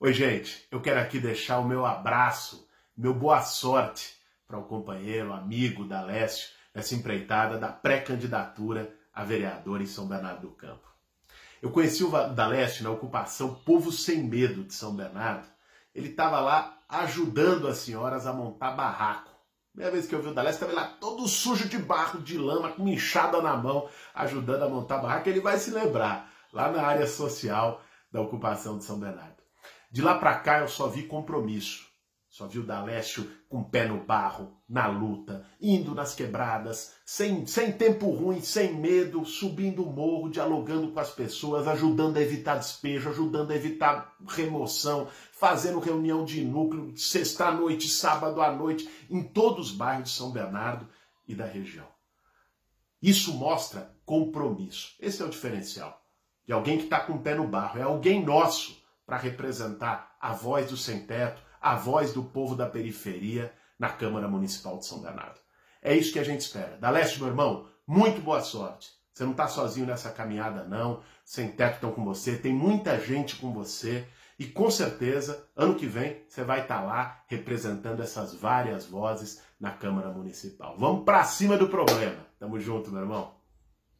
Oi, gente, eu quero aqui deixar o meu abraço, meu boa sorte para o companheiro, amigo da Lécio, nessa empreitada da pré-candidatura a vereador em São Bernardo do Campo. Eu conheci o Dalécio na ocupação Povo Sem Medo de São Bernardo. Ele estava lá ajudando as senhoras a montar barraco. Primeira vez que eu vi o Dalécio, estava lá todo sujo de barro, de lama, com inchada na mão, ajudando a montar barraco. Ele vai se lembrar, lá na área social da ocupação de São Bernardo. De lá para cá eu só vi compromisso. Só vi o Dalécio com o pé no barro, na luta, indo nas quebradas, sem, sem tempo ruim, sem medo, subindo o morro, dialogando com as pessoas, ajudando a evitar despejo, ajudando a evitar remoção, fazendo reunião de núcleo, sexta-noite, sábado à noite, em todos os bairros de São Bernardo e da região. Isso mostra compromisso. Esse é o diferencial de alguém que está com o pé no barro. É alguém nosso para representar a voz do sem-teto, a voz do povo da periferia na Câmara Municipal de São Bernardo. É isso que a gente espera. Daleste, meu irmão, muito boa sorte. Você não está sozinho nessa caminhada, não. Sem teto estão com você, tem muita gente com você. E com certeza, ano que vem, você vai estar tá lá representando essas várias vozes na Câmara Municipal. Vamos para cima do problema. Tamo junto, meu irmão.